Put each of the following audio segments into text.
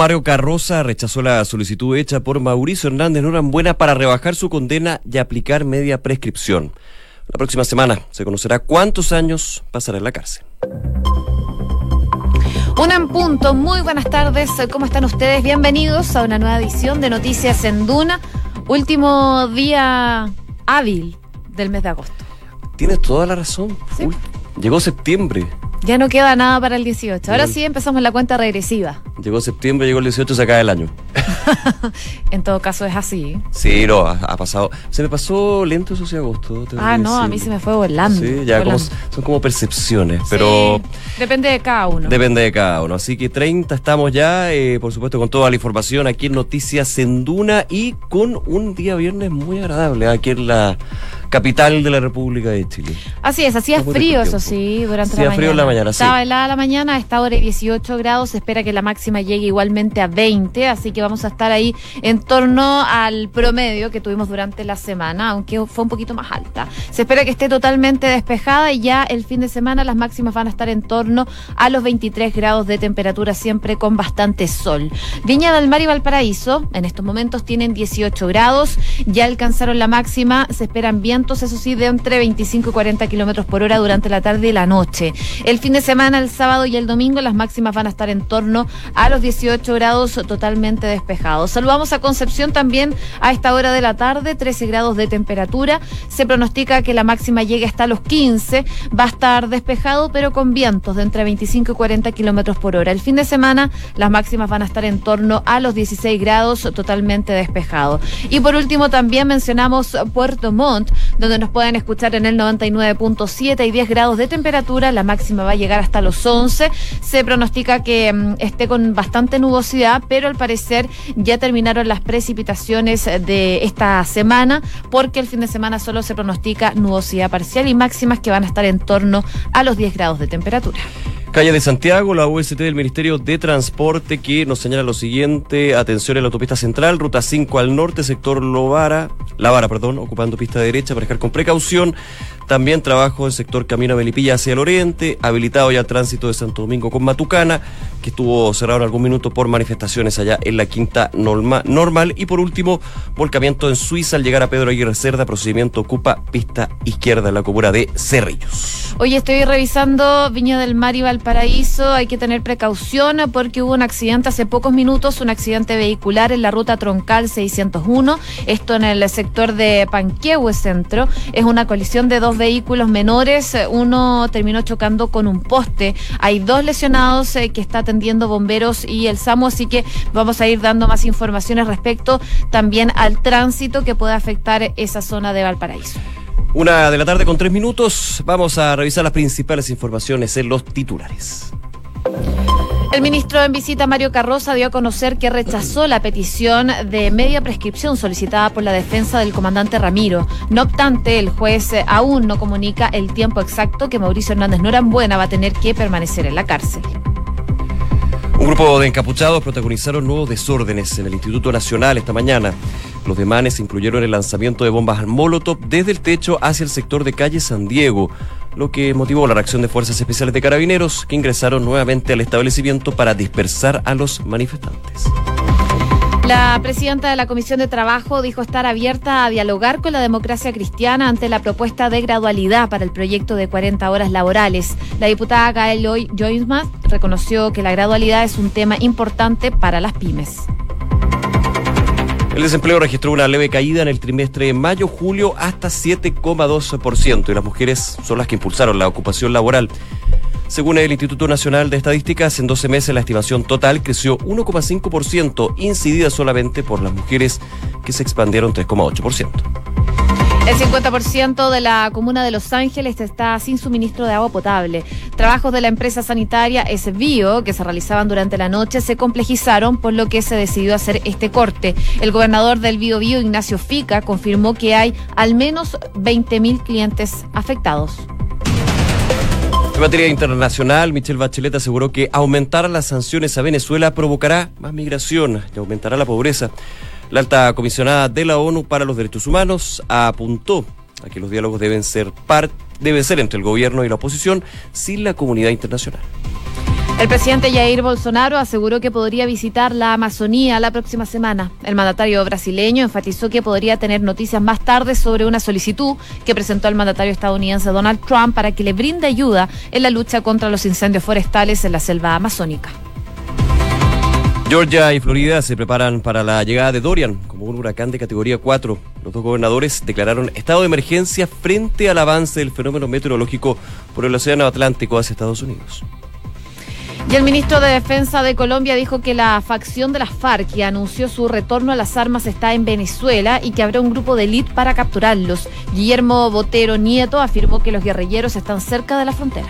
Mario Carroza rechazó la solicitud hecha por Mauricio Hernández Norambuena para rebajar su condena y aplicar media prescripción. La próxima semana se conocerá cuántos años pasará en la cárcel. Una en punto, muy buenas tardes, ¿cómo están ustedes? Bienvenidos a una nueva edición de Noticias en Duna, último día hábil del mes de agosto. Tienes toda la razón. Sí. Uy, llegó septiembre. Ya no queda nada para el 18. Ahora sí empezamos la cuenta regresiva. Llegó septiembre, llegó el 18, se acaba el año. en todo caso es así. Sí, no, ha, ha pasado. Se me pasó lento eso sí agosto. Ah, no, a mí se me fue volando. Sí, ya como- son como percepciones, pero Sí, depende de cada uno. depende de cada uno. Así que 30 estamos ya, eh, por supuesto, con toda la información aquí en Noticias en Duna y con un día viernes muy agradable aquí en la capital de la República de Chile. Así es, hacía Estamos frío, eso sí, durante Hacía la mañana. frío en la mañana, sí. Estaba helada la mañana, a esta hora hay 18 grados, se espera que la máxima llegue igualmente a 20, así que vamos a estar ahí en torno al promedio que tuvimos durante la semana, aunque fue un poquito más alta. Se espera que esté totalmente despejada y ya el fin de semana las máximas van a estar en torno a los 23 grados de temperatura, siempre con bastante sol. Viña del Mar y Valparaíso, en estos momentos tienen 18 grados, ya alcanzaron la máxima, se esperan vientos, eso sí, de entre 25 y 40 kilómetros por hora durante la tarde y la noche. El fin de semana, el sábado y el domingo, las máximas van a estar en torno a los 18 grados totalmente despejados. Saludamos a Concepción también a esta hora de la tarde, 13 grados de temperatura. Se pronostica que la máxima llegue hasta los 15. Va a estar despejado, pero con vientos de entre 25 y 40 kilómetros por hora. El fin de semana, las máximas van a estar en torno a los 16 grados totalmente despejado. Y por último, también mencionamos Puerto Montt, donde nos pueden escuchar en el 99.7 y 10 grados de temperatura. La máxima va a llegar hasta los 11. Se pronostica que mm, esté con bastante nubosidad, pero al parecer ya terminaron las precipitaciones de esta semana, porque el fin de semana solo se pronostica nubosidad parcial y máximas que van a estar en torno a los 10 grados de temperatura. Calle de Santiago, la UST del Ministerio de Transporte que nos señala lo siguiente, atención en la autopista central, ruta 5 al norte, sector Lovara, La Vara, perdón, ocupando pista derecha para con precaución. También trabajo en sector Camino a Melipilla hacia el oriente, habilitado ya el tránsito de Santo Domingo con Matucana, que estuvo cerrado en algún minuto por manifestaciones allá en la quinta norma- normal. Y por último, volcamiento en Suiza al llegar a Pedro Aguirre Cerda, procedimiento ocupa pista izquierda en la comuna de Cerrillos. Hoy estoy revisando Viña del Mar y Valparaíso. Hay que tener precaución porque hubo un accidente hace pocos minutos, un accidente vehicular en la ruta troncal 601. Esto en el sector de Panquehue Centro. Es una colisión de dos vehículos menores. Uno terminó chocando con un poste. Hay dos lesionados eh, que está atendiendo bomberos y el SAMU, así que vamos a ir dando más informaciones respecto también al tránsito que puede afectar esa zona de Valparaíso. Una de la tarde con tres minutos. Vamos a revisar las principales informaciones en los titulares. El ministro en visita, Mario Carroza, dio a conocer que rechazó la petición de media prescripción solicitada por la defensa del comandante Ramiro. No obstante, el juez aún no comunica el tiempo exacto que Mauricio Hernández Norambuena va a tener que permanecer en la cárcel. Un grupo de encapuchados protagonizaron nuevos desórdenes en el Instituto Nacional esta mañana. Los demanes incluyeron el lanzamiento de bombas Molotov desde el techo hacia el sector de calle San Diego, lo que motivó la reacción de fuerzas especiales de carabineros que ingresaron nuevamente al establecimiento para dispersar a los manifestantes. La presidenta de la Comisión de Trabajo dijo estar abierta a dialogar con la democracia cristiana ante la propuesta de gradualidad para el proyecto de 40 horas laborales. La diputada Gael Joismas reconoció que la gradualidad es un tema importante para las pymes. El desempleo registró una leve caída en el trimestre de mayo-julio hasta 7,2% y las mujeres son las que impulsaron la ocupación laboral. Según el Instituto Nacional de Estadísticas, en 12 meses la estimación total creció 1,5%, incidida solamente por las mujeres que se expandieron 3,8%. El 50% de la comuna de Los Ángeles está sin suministro de agua potable. Trabajos de la empresa sanitaria Esbio, que se realizaban durante la noche, se complejizaron, por lo que se decidió hacer este corte. El gobernador del Bio Bio, Ignacio Fica, confirmó que hay al menos 20.000 clientes afectados. En materia internacional, Michelle Bachelet aseguró que aumentar las sanciones a Venezuela provocará más migración y aumentará la pobreza. La alta comisionada de la ONU para los Derechos Humanos apuntó a que los diálogos deben ser, deben ser entre el gobierno y la oposición sin la comunidad internacional. El presidente Jair Bolsonaro aseguró que podría visitar la Amazonía la próxima semana. El mandatario brasileño enfatizó que podría tener noticias más tarde sobre una solicitud que presentó el mandatario estadounidense Donald Trump para que le brinde ayuda en la lucha contra los incendios forestales en la selva amazónica. Georgia y Florida se preparan para la llegada de Dorian como un huracán de categoría 4. Los dos gobernadores declararon estado de emergencia frente al avance del fenómeno meteorológico por el Océano Atlántico hacia Estados Unidos. Y el ministro de Defensa de Colombia dijo que la facción de las FARC que anunció su retorno a las armas está en Venezuela y que habrá un grupo de élite para capturarlos. Guillermo Botero Nieto afirmó que los guerrilleros están cerca de la frontera.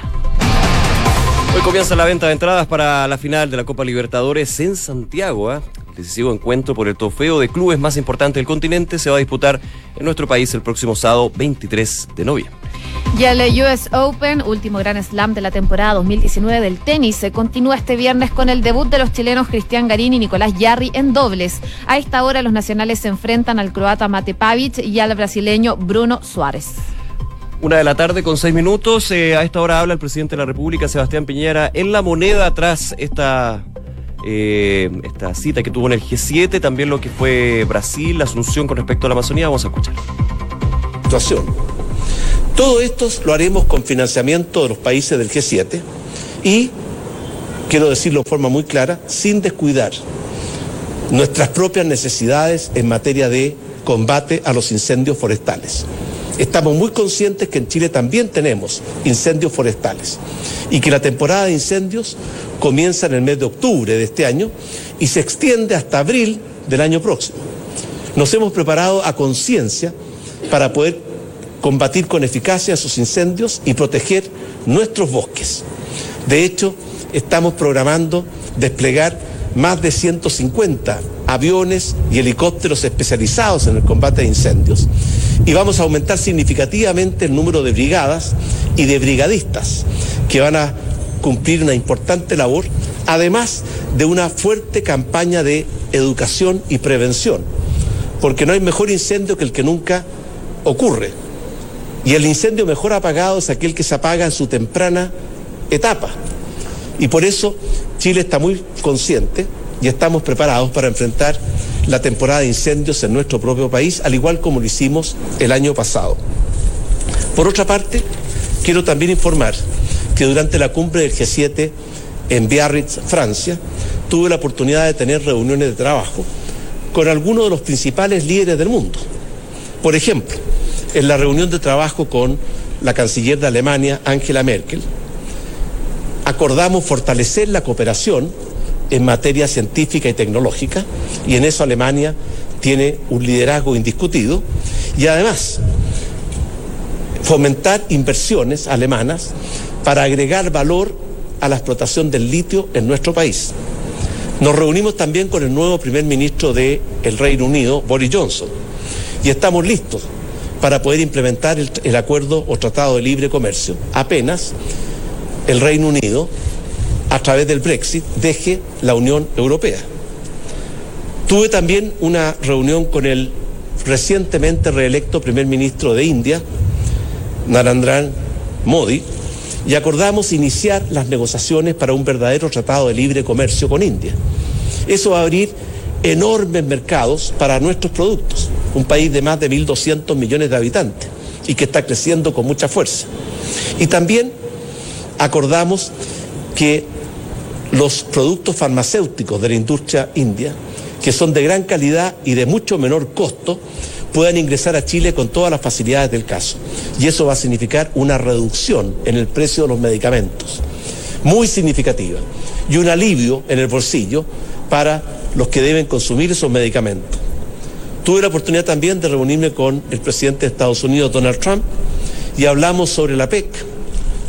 Hoy comienza la venta de entradas para la final de la Copa Libertadores en Santiago. ¿eh? El decisivo encuentro por el trofeo de clubes más importante del continente se va a disputar en nuestro país el próximo sábado 23 de noviembre. Y el US Open, último gran slam de la temporada 2019 del tenis, se continúa este viernes con el debut de los chilenos Cristian Garín y Nicolás Yarri en dobles. A esta hora los nacionales se enfrentan al croata Mate Pavic y al brasileño Bruno Suárez. Una de la tarde con seis minutos. Eh, a esta hora habla el presidente de la República, Sebastián Piñera, en la moneda tras esta, eh, esta cita que tuvo en el G7, también lo que fue Brasil, la asunción con respecto a la Amazonía. Vamos a escuchar. Situación todo esto lo haremos con financiamiento de los países del G7 y, quiero decirlo de forma muy clara, sin descuidar nuestras propias necesidades en materia de combate a los incendios forestales. Estamos muy conscientes que en Chile también tenemos incendios forestales y que la temporada de incendios comienza en el mes de octubre de este año y se extiende hasta abril del año próximo. Nos hemos preparado a conciencia para poder combatir con eficacia esos incendios y proteger nuestros bosques. De hecho, estamos programando desplegar más de 150 aviones y helicópteros especializados en el combate de incendios. Y vamos a aumentar significativamente el número de brigadas y de brigadistas que van a cumplir una importante labor, además de una fuerte campaña de educación y prevención, porque no hay mejor incendio que el que nunca ocurre. Y el incendio mejor apagado es aquel que se apaga en su temprana etapa. Y por eso Chile está muy consciente y estamos preparados para enfrentar la temporada de incendios en nuestro propio país, al igual como lo hicimos el año pasado. Por otra parte, quiero también informar que durante la cumbre del G7 en Biarritz, Francia, tuve la oportunidad de tener reuniones de trabajo con algunos de los principales líderes del mundo. Por ejemplo, en la reunión de trabajo con la canciller de Alemania, Angela Merkel, acordamos fortalecer la cooperación en materia científica y tecnológica, y en eso Alemania tiene un liderazgo indiscutido, y además fomentar inversiones alemanas para agregar valor a la explotación del litio en nuestro país. Nos reunimos también con el nuevo primer ministro del Reino Unido, Boris Johnson, y estamos listos para poder implementar el, acuerdo o tratado de libre comercio. Apenas el Reino Unido, a través del Brexit, deje la Unión Europea. Tuve también una reunión con el recientemente reelecto primer ministro de India, Narendra Modi, y acordamos iniciar las negociaciones para un verdadero tratado de libre comercio con India. Eso va a abrir enormes mercados para nuestros productos, un país de más de 1.200 millones de habitantes y que está creciendo con mucha fuerza. Y también acordamos que los productos farmacéuticos de la industria india, que son de gran calidad y de mucho menor costo, puedan ingresar a Chile con todas las facilidades del caso. Y eso va a significar una reducción en el precio de los medicamentos, muy significativa, y un alivio en el bolsillo para los que deben consumir esos medicamentos. Tuve la oportunidad también de reunirme con el presidente de Estados Unidos, Donald Trump, y hablamos sobre la PEC,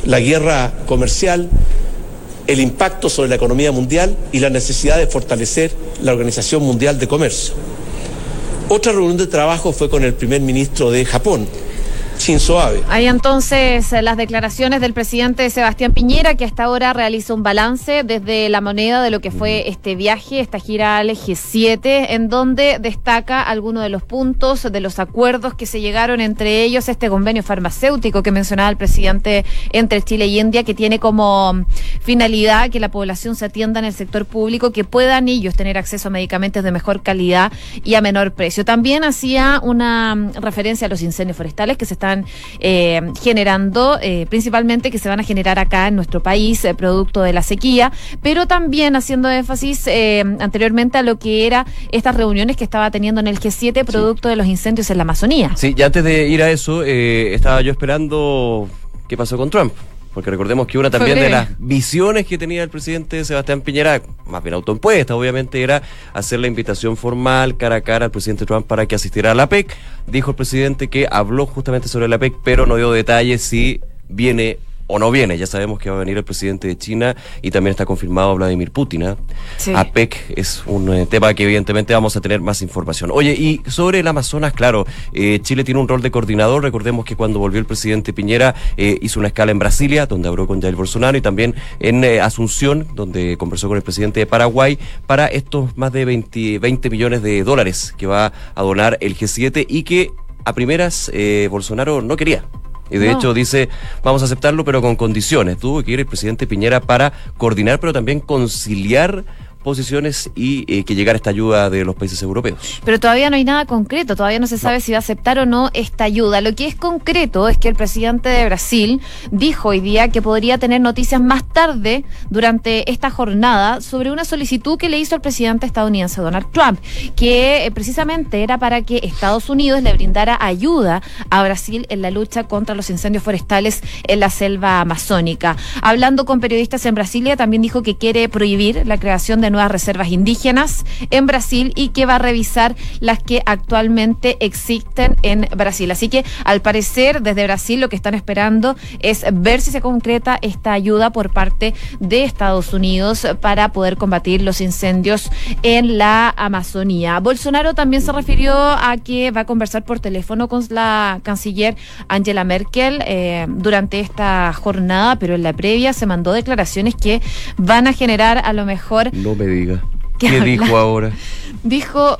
la guerra comercial, el impacto sobre la economía mundial y la necesidad de fortalecer la Organización Mundial de Comercio. Otra reunión de trabajo fue con el primer ministro de Japón, Shinzo Abe. Hay entonces eh, las declaraciones del presidente Sebastián Piñera, que hasta ahora realiza un balance desde la moneda de lo que fue este viaje, esta gira al G7, en donde destaca algunos de los puntos de los acuerdos que se llegaron, entre ellos este convenio farmacéutico que mencionaba el presidente entre Chile y India, que tiene como finalidad que la población se atienda en el sector público, que puedan ellos tener acceso a medicamentos de mejor calidad y a menor precio. También hacía una mm, referencia a los incendios forestales que se están eh, generando, eh, principalmente que se van a generar acá en nuestro país, eh, producto de la sequía, pero también haciendo énfasis eh, anteriormente a lo que era estas reuniones que estaba teniendo en el G7, producto de los incendios en la Amazonía. Sí, y antes de ir a eso, eh, estaba yo esperando qué pasó con Trump. Porque recordemos que una también de las visiones que tenía el presidente Sebastián Piñera, más bien autoimpuesta, obviamente, era hacer la invitación formal cara a cara al presidente Trump para que asistiera a la PEC. Dijo el presidente que habló justamente sobre la PEC, pero no dio detalles si viene o no viene. Ya sabemos que va a venir el presidente de China y también está confirmado Vladimir Putin. ¿ah? Sí. APEC es un eh, tema que evidentemente vamos a tener más información. Oye, y sobre el Amazonas, claro, eh, Chile tiene un rol de coordinador. Recordemos que cuando volvió el presidente Piñera eh, hizo una escala en Brasilia, donde habló con Jair Bolsonaro, y también en eh, Asunción, donde conversó con el presidente de Paraguay para estos más de 20, 20 millones de dólares que va a donar el G7 y que a primeras Bolsonaro no quería. Y de No. hecho dice, vamos a aceptarlo, pero con condiciones. Tuvo que ir el presidente Piñera para coordinar, pero también conciliar posiciones y eh, que llegara esta ayuda de los países europeos. Pero todavía no hay nada concreto, todavía no se sabe si va a aceptar o no esta ayuda. Lo que es concreto es que el presidente de Brasil dijo hoy día que podría tener noticias más tarde durante esta jornada sobre una solicitud que le hizo el presidente estadounidense Donald Trump, que eh, precisamente era para que Estados Unidos le brindara ayuda a Brasil en la lucha contra los incendios forestales en la selva amazónica. Hablando con periodistas en Brasilia, también dijo que quiere prohibir la creación de nuevas reservas indígenas en Brasil y que va a revisar las que actualmente existen en Brasil. Así que al parecer desde Brasil lo que están esperando es ver si se concreta esta ayuda por parte de Estados Unidos para poder combatir los incendios en la Amazonía. Bolsonaro también se refirió a que va a conversar por teléfono con la canciller Angela Merkel eh, durante esta jornada, pero en la previa se mandó declaraciones que van a generar a lo mejor me diga. ¿Qué dijo ahora? dijo,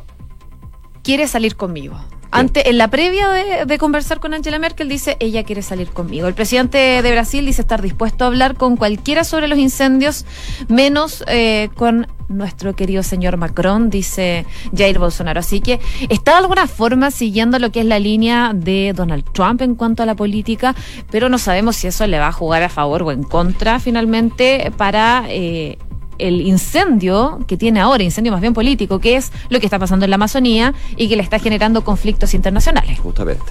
quiere salir conmigo. Ante, en la previa de, de conversar con Angela Merkel, dice, ella quiere salir conmigo. El presidente de Brasil dice estar dispuesto a hablar con cualquiera sobre los incendios, menos eh, con nuestro querido señor Macron, dice Jair Bolsonaro. Así que está de alguna forma siguiendo lo que es la línea de Donald Trump en cuanto a la política, pero no sabemos si eso le va a jugar a favor o en contra finalmente para... eh, el incendio que tiene ahora, incendio más bien político, que es lo que está pasando en la Amazonía y que le está generando conflictos internacionales. Justamente.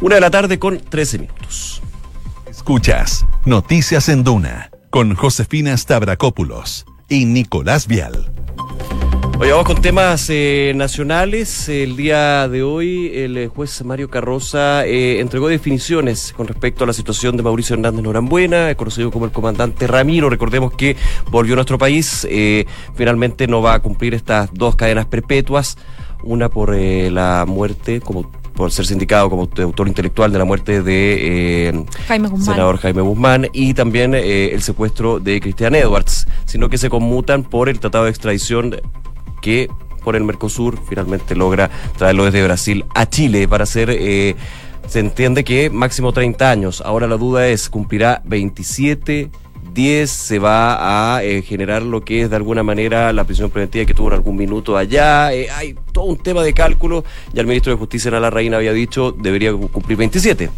Una de la tarde con 13 minutos. Escuchas Noticias en Duna con Josefina Stavrakopoulos y Nicolás Vial. Oye, vamos con temas eh, nacionales. El día de hoy el eh, juez Mario Carroza eh, entregó definiciones con respecto a la situación de Mauricio Hernández Norambuena, conocido como el comandante Ramiro. Recordemos que volvió a nuestro país. eh, finalmente no va a cumplir estas dos cadenas perpetuas. Una por la muerte, como por ser sindicado como autor intelectual de la muerte de eh, Jaime senador Jaime Guzmán y también eh, el secuestro de Cristian Edwards, sino que se conmutan por el tratado de extradición que por el Mercosur finalmente logra traerlo desde Brasil a Chile para hacer, eh, se entiende que máximo 30 años. Ahora la duda es, ¿cumplirá 27? 10 se va a eh, generar lo que es de alguna manera la prisión preventiva que tuvo en algún minuto allá. Eh, hay todo un tema de cálculo. Ya el ministro de Justicia, Ana Reina, había dicho debería cumplir 27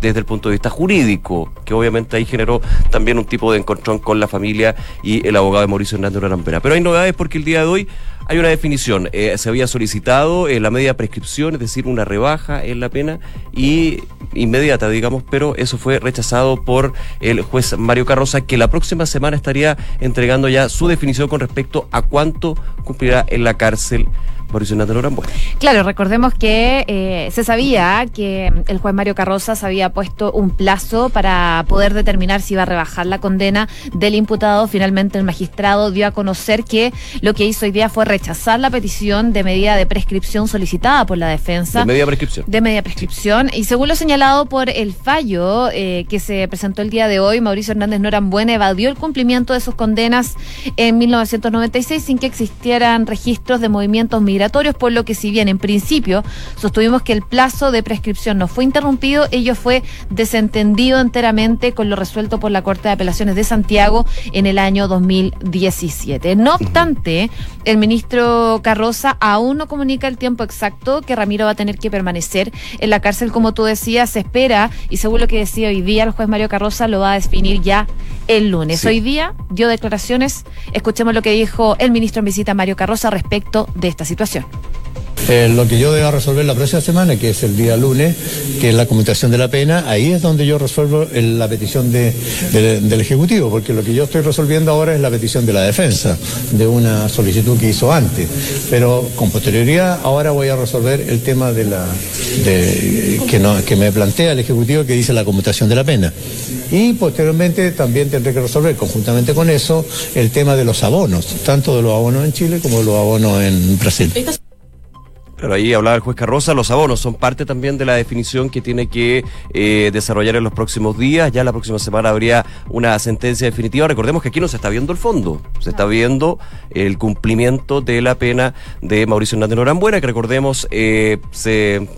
desde el punto de vista jurídico, que obviamente ahí generó también un tipo de encontrón con la familia y el abogado de Mauricio Hernández Rampera. Pero hay novedades porque el día de hoy hay una definición. Eh, se había solicitado eh, la media prescripción, es decir, una rebaja en la pena y inmediata, digamos, pero eso fue rechazado por el juez Mario Carroza, que la próxima semana estaría entregando ya su definición con respecto a cuánto cumplirá en la cárcel Mauricio Hernández Norambuena. Claro, recordemos que eh, se sabía que el juez Mario Carrozas había puesto un plazo para poder determinar si iba a rebajar la condena del imputado. Finalmente el magistrado dio a conocer que lo que hizo hoy día fue rechazar la petición de medida de prescripción solicitada por la defensa. De media prescripción. De media prescripción. Y según lo señalado por el fallo eh, que se presentó el día de hoy, Mauricio Hernández Norambuena evadió el cumplimiento de sus condenas en 1996 sin que existieran registros de movimientos migratorios por lo que si bien en principio sostuvimos que el plazo de prescripción no fue interrumpido, ello fue desentendido enteramente con lo resuelto por la Corte de Apelaciones de Santiago en el año 2017. No obstante, el ministro Carroza aún no comunica el tiempo exacto que Ramiro va a tener que permanecer en la cárcel, como tú decías, se espera, y según lo que decía hoy día el juez Mario Carroza, lo va a definir ya el lunes. Hoy día dio declaraciones, escuchemos lo que dijo el ministro en visita Mario Carroza respecto de esta situación. классе. Eh, lo que yo deba resolver la próxima semana, que es el día lunes, que es la conmutación de la pena, ahí es donde yo resuelvo la petición del Ejecutivo, porque lo que yo estoy resolviendo ahora es la petición de la defensa, de una solicitud que hizo antes. Pero con posterioridad, ahora voy a resolver el tema de la que, que me plantea el Ejecutivo, que dice la conmutación de la pena. Y posteriormente también tendré que resolver, conjuntamente con eso, el tema de los abonos, tanto de los abonos en Chile como de los abonos en Brasil. Pero ahí hablaba el juez Carroza, los abonos son parte también de la definición que tiene que eh, desarrollar en los próximos días. Ya la próxima semana habría una sentencia definitiva. Recordemos que aquí no se está viendo el fondo, se está viendo el cumplimiento de la pena de Mauricio Hernández Norambuena, que recordemos eh, se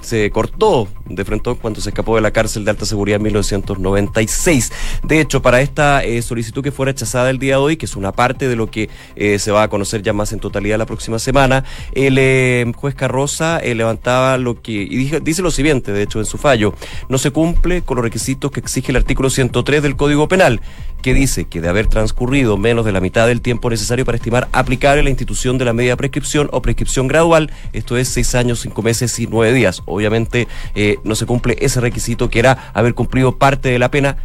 se cortó de frente cuando se escapó de la cárcel de alta seguridad en 1996. De hecho, para esta eh, solicitud que fue rechazada el día de hoy, que es una parte de lo que eh, se va a conocer ya más en totalidad la próxima semana, el eh, juez Carroza levantaba lo que, y dice lo siguiente, de hecho, en su fallo, no se cumple con los requisitos que exige el artículo 103 del Código Penal, que dice que de haber transcurrido menos de la mitad del tiempo necesario para estimar aplicable la institución de la media prescripción o prescripción gradual, esto es seis años, cinco meses y nueve días. Obviamente eh, no se cumple ese requisito que era haber cumplido parte de la pena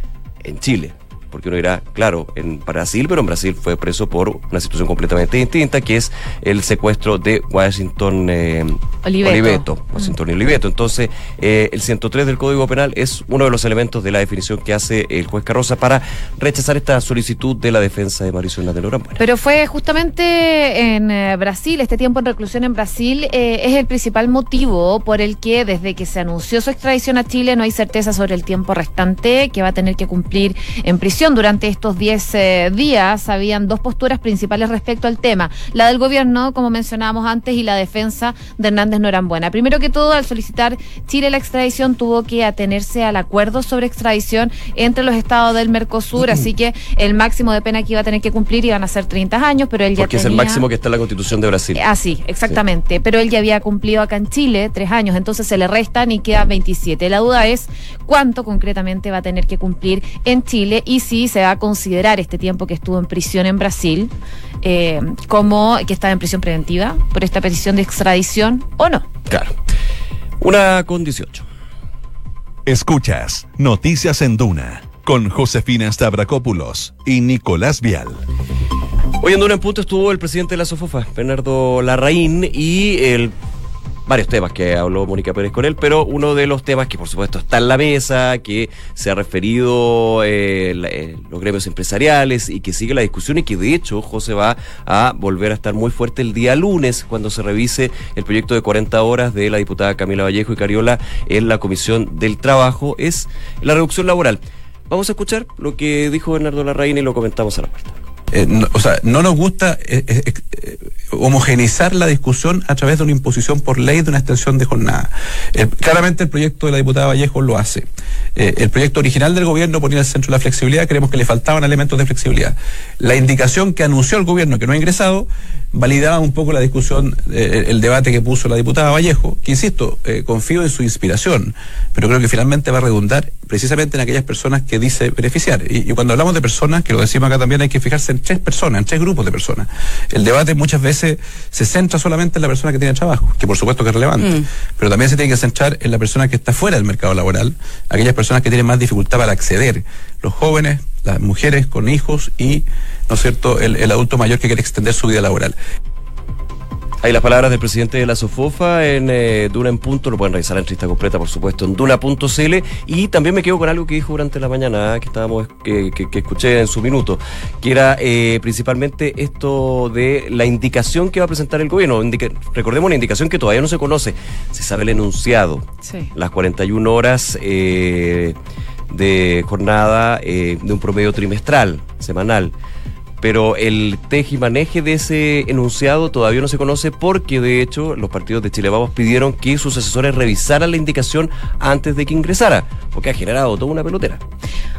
en Chile porque uno irá, claro, en Brasil, pero en Brasil fue preso por una situación completamente distinta, que es el secuestro de Washington eh, Oliveto. Washington mm. Oliveto. Entonces, eh, el 103 del Código Penal es uno de los elementos de la definición que hace el juez Carroza para rechazar esta solicitud de la defensa de Mauricio Hernández Norambuena. Pero fue justamente en eh, Brasil, este tiempo en reclusión en Brasil, es el principal motivo por el que desde que se anunció su extradición a Chile no hay certeza sobre el tiempo restante que va a tener que cumplir en prisión durante estos 10 eh, días. Habían dos posturas principales respecto al tema. La del gobierno, como mencionábamos antes, y la defensa de Hernández Norambuena. Primero que todo, al solicitar Chile la extradición, tuvo que atenerse al acuerdo sobre extradición entre los estados del Mercosur, así que el máximo de pena que iba a tener que cumplir iban a ser 30 años, pero él ya Porque es el máximo que está en la Constitución de Brasil. Ah, sí, exactamente. Pero él ya había cumplido acá en Chile tres años, entonces se le restan y quedan 27. La duda es cuánto concretamente va a tener que cumplir en Chile y si se va a considerar este tiempo que estuvo en prisión en Brasil eh, como que estaba en prisión preventiva por esta petición de extradición o no. Claro. Una con 18. Escuchas Noticias en Duna con Josefina Stavrakopoulos y Nicolás Vial. Hoy en Duna en Punto estuvo el presidente de la Sofofa, Bernardo Larraín, y el varios temas que habló Mónica Pérez con él, pero uno de los temas que por supuesto está en la mesa, que se ha referido eh, eh, los gremios empresariales y que sigue la discusión y que de hecho José va a volver a estar muy fuerte el día lunes cuando se revise el proyecto de 40 horas de la diputada Camila Vallejo y Cariola en la Comisión del Trabajo, es la reducción laboral. Vamos a escuchar lo que dijo Bernardo Larraín y lo comentamos a la puerta. Eh, o sea, no nos gusta eh, eh, homogeneizar la discusión a través de una imposición por ley de una extensión de jornada. claramente el proyecto de la diputada Vallejo lo hace. el proyecto original del gobierno ponía el centro la flexibilidad, creemos que le faltaban elementos de flexibilidad. La indicación que anunció el gobierno que no ha ingresado validaba un poco la discusión, el debate que puso la diputada Vallejo, que insisto, confío en su inspiración, pero creo que finalmente va a redundar precisamente en aquellas personas que dice beneficiar. Y, y cuando hablamos de personas, que lo decimos acá también, hay que fijarse en tres personas, en tres grupos de personas. El debate muchas veces se centra solamente en la persona que tiene trabajo, que por supuesto que es relevante, mm. pero también se tiene que centrar en la persona que está fuera del mercado laboral, aquellas personas que tienen más dificultad para acceder, los jóvenes, las mujeres con hijos y, ¿no es cierto?, el, el adulto mayor que quiere extender su vida laboral. Hay las palabras del presidente de la SOFOFA en eh, Duna en Punto, lo pueden revisar en entrevista completa, por supuesto, en Duna.cl. Y también me quedo con algo que dijo durante la mañana, ah, que estábamos que, que- que escuché en su minuto, que era eh, principalmente esto de la indicación que va a presentar el gobierno. Indica- recordemos una indicación que todavía no se conoce. Se sabe el enunciado, Sí. las 41 horas eh, de jornada eh, de un promedio trimestral, semanal. Pero el teje y maneje de ese enunciado todavía no se conoce porque, de hecho, los partidos de Chile Vamos pidieron que sus asesores revisaran la indicación antes de que ingresara, porque ha generado toda una pelotera.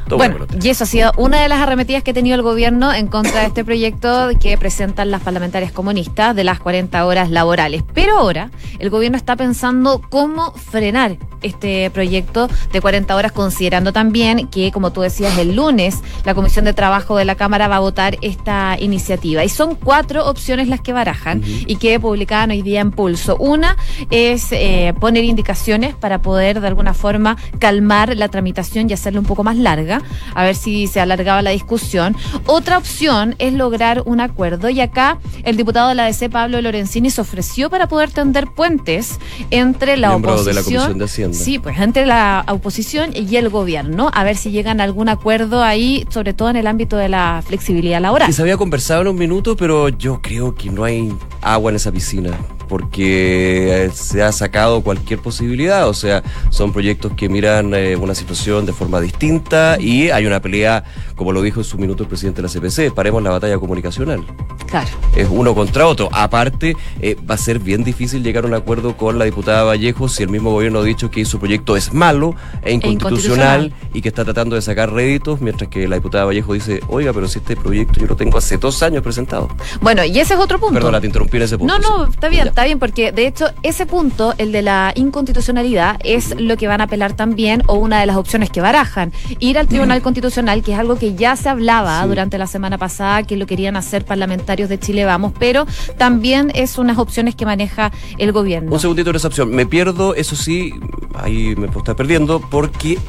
Toda Bueno, una pelotera. y eso ha sido una de las arremetidas que ha tenido el gobierno en contra de este proyecto que presentan las parlamentarias comunistas de las 40 horas laborales. Pero ahora el gobierno está pensando cómo frenar este proyecto de 40 horas, considerando también que, como tú decías, el lunes la Comisión de Trabajo de la Cámara va a votar esta iniciativa. Y son cuatro opciones las que barajan y que publicaban hoy día en Pulso. Una es eh, poner indicaciones para poder de alguna forma calmar la tramitación y hacerla un poco más larga, a ver si se alargaba la discusión. Otra opción es lograr un acuerdo y acá el diputado de la DC, Pablo Lorenzini, se ofreció para poder tender puentes entre la Miembro de oposición. la Comisión de Hacienda. Sí, pues entre la oposición y el gobierno, a ver si llegan a algún acuerdo ahí, sobre todo en el ámbito de la flexibilidad laboral. Que se había conversado en un minuto, pero yo creo que no hay agua en esa piscina, porque eh, se ha sacado cualquier posibilidad, o sea, son proyectos que miran eh, una situación de forma distinta y hay una pelea, como lo dijo en su minuto el presidente de la CPC, paremos la batalla comunicacional. Claro. Es uno contra otro. Aparte, eh, va a ser bien difícil llegar a un acuerdo con la diputada Vallejo si el mismo gobierno ha dicho que su proyecto es malo e inconstitucional, inconstitucional. y que está tratando de sacar réditos, mientras que la diputada Vallejo dice, oiga, pero si este proyecto yo lo tengo hace dos años presentado. Bueno, y ese es otro punto. Perdona, te interrumpí en ese punto. No, no, está bien, Ya. Está bien, porque de hecho ese punto, el de la inconstitucionalidad, es lo que van a apelar también, o una de las opciones que barajan. Ir al Tribunal Constitucional, que es algo que ya se hablaba Sí. durante la semana pasada, que lo querían hacer parlamentarios de Chile Vamos, pero también es unas opciones que maneja el gobierno. Un segundito de esa opción. Me pierdo, eso sí, ahí me puedo estar perdiendo, porque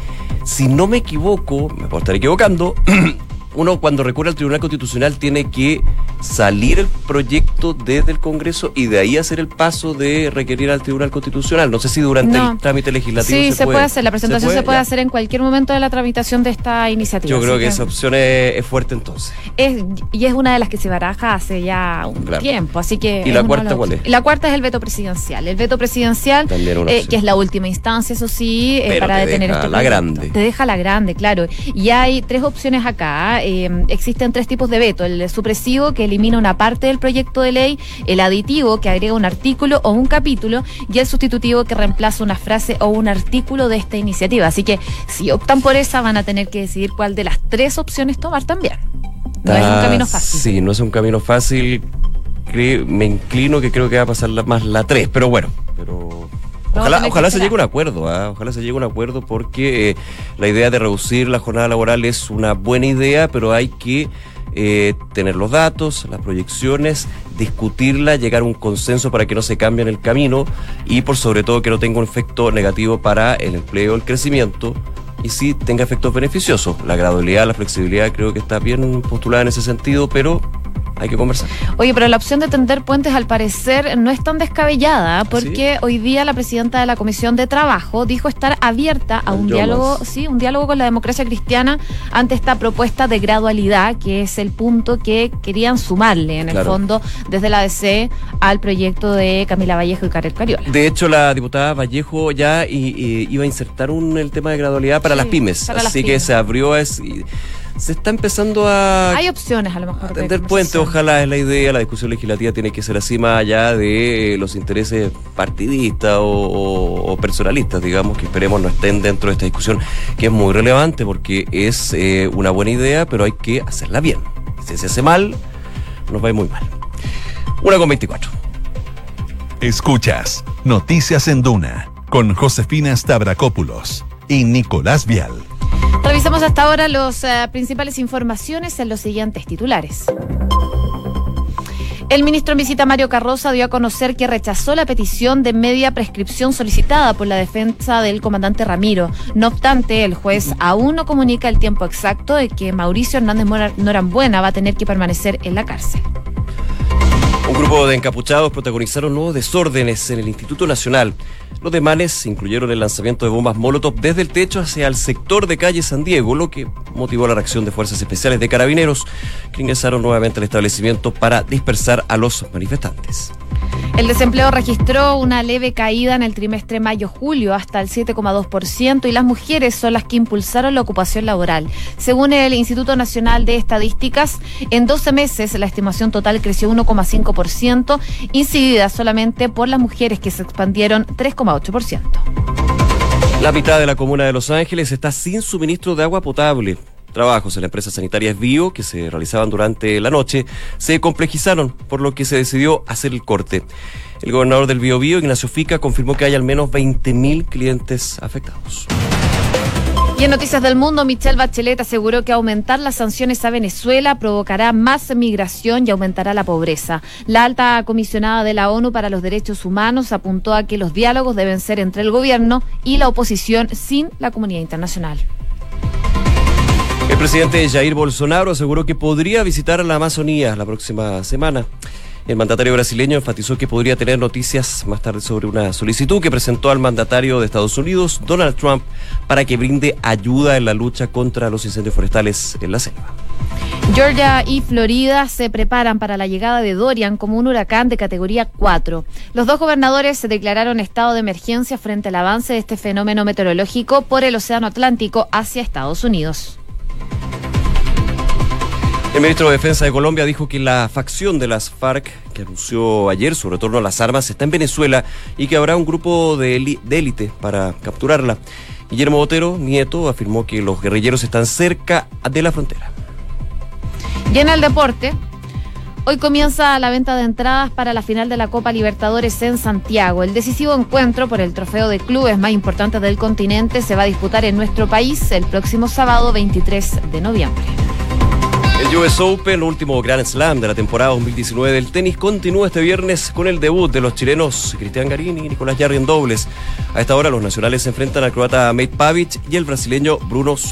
si no me equivoco, me puedo estar equivocando, uno cuando recurre al Tribunal Constitucional tiene que salir el proyecto desde el Congreso y de ahí hacer el paso de requerir al Tribunal Constitucional. No sé si durante No. el trámite legislativo Sí, se, se, puede hacer. La presentación se puede, hacer en cualquier momento de la tramitación de esta iniciativa. Yo creo que esa opción es, es fuerte entonces. Es, y es una de las que se baraja hace ya un Claro. tiempo, así que... ¿Y la cuarta cuál es? La cuarta es el veto presidencial. El veto presidencial, eh, que es la última instancia, eso sí, eh, para te detener deja este la proyecto. grande. Te deja la grande, claro. Y hay tres opciones acá. eh, existen tres tipos de veto. El supresivo, que elimina una parte del proyecto de ley, el aditivo, que agrega un artículo o un capítulo, y el sustitutivo, que reemplaza una frase o un artículo de esta iniciativa. Así que si optan por esa, van a tener que decidir cuál de las tres opciones tomar también. No es un Ah, camino fácil. Sí, no es un camino fácil. Me inclino que creo que va a pasar la- más la 3, pero bueno. Pero ojalá, ojalá se llegue a un acuerdo, ¿ah? ojalá se llegue a un acuerdo porque eh, la idea de reducir la jornada laboral es una buena idea, pero hay que eh, tener los datos, las proyecciones, discutirla, llegar a un consenso para que no se cambie en el camino y por sobre todo que no tenga un efecto negativo para el empleo, el crecimiento y sí tenga efectos beneficiosos. La gradualidad, la flexibilidad creo que está bien postulada en ese sentido, pero hay que conversar. Oye, pero la opción de tender puentes al parecer no es tan descabellada ¿Ah, porque hoy día la presidenta de la Comisión de Trabajo dijo estar abierta a un Yo diálogo, más. sí, un diálogo con la democracia cristiana ante esta propuesta de gradualidad, que es el punto que querían sumarle en el fondo desde la DC al proyecto de Camila Vallejo y Karel Cariola. De hecho, la diputada Vallejo ya iba a insertar un, el tema de gradualidad para Sí, las pymes, para las así que se abrió, es, y se está empezando a Hay opciones a lo mejor. de Atender puente, ojalá es la idea, la discusión legislativa tiene que ser así más allá de eh, los intereses partidistas o, o- o personalistas, digamos, que esperemos no estén dentro de esta discusión, que es muy relevante porque es eh, una buena idea, pero hay que hacerla bien. Si se hace mal, nos va a ir muy mal. Una con 24. Escuchas Noticias en Duna con Josefina Stavrakopoulos y Nicolás Vial. Revisamos hasta ahora las principales informaciones en los siguientes titulares. El ministro en visita Mario Carroza dio a conocer que rechazó la petición de media prescripción solicitada por la defensa del comandante Ramiro. No obstante, el juez aún no comunica el tiempo exacto de que Mauricio Hernández Norambuena va a tener que permanecer en la cárcel. Grupo de encapuchados protagonizaron nuevos desórdenes en el Instituto Nacional. Los demanes incluyeron el lanzamiento de bombas Molotov desde el techo hacia el sector de calle San Diego, lo que motivó la reacción de fuerzas especiales de carabineros, que ingresaron nuevamente al establecimiento para dispersar a los manifestantes. El desempleo registró una leve caída en el trimestre mayo-julio hasta el 7,2% y las mujeres son las que impulsaron la ocupación laboral. Según el Instituto Nacional de Estadísticas, en 12 meses la estimación total creció 1,5%, incidida solamente por las mujeres que se expandieron 3,8%. La mitad de la comuna de Los Ángeles está sin suministro de agua potable. Trabajos en la empresa sanitaria Bio, que se realizaban durante la noche, se complejizaron, por lo que se decidió hacer el corte. El gobernador del Bio Bio, Ignacio Fica, confirmó que hay al menos 20.000 clientes afectados. Y en Noticias del Mundo, Michelle Bachelet aseguró que aumentar las sanciones a Venezuela provocará más migración y aumentará la pobreza. La alta comisionada de la ONU para los Derechos Humanos apuntó a que los diálogos deben ser entre el gobierno y la oposición sin la comunidad internacional. El presidente Jair Bolsonaro aseguró que podría visitar la Amazonía la próxima semana. El mandatario brasileño enfatizó que podría tener noticias más tarde sobre una solicitud que presentó al mandatario de Estados Unidos, Donald Trump, para que brinde ayuda en la lucha contra los incendios forestales en la selva. Georgia y Florida se preparan para la llegada de Dorian como un huracán de categoría 4. Los dos gobernadores se declararon estado de emergencia frente al avance de este fenómeno meteorológico por el Océano Atlántico hacia Estados Unidos. El ministro de Defensa de Colombia dijo que la facción de las FARC, que anunció ayer su retorno a las armas, está en Venezuela y que habrá un grupo de élite para capturarla. Guillermo Botero, nieto, afirmó que los guerrilleros están cerca de la frontera. Y el deporte, Hoy comienza la venta de entradas para la final de la Copa Libertadores en Santiago. El decisivo encuentro por el trofeo de clubes más importante del continente se va a disputar en nuestro país el próximo sábado 23 de noviembre. El US Open, último Grand Slam de la temporada 2019 del tenis, continúa este viernes con el debut de los chilenos Cristian Garini y Nicolás Jarry en dobles. A esta hora los nacionales se enfrentan al croata Mate Pavic y el brasileño Bruno Su.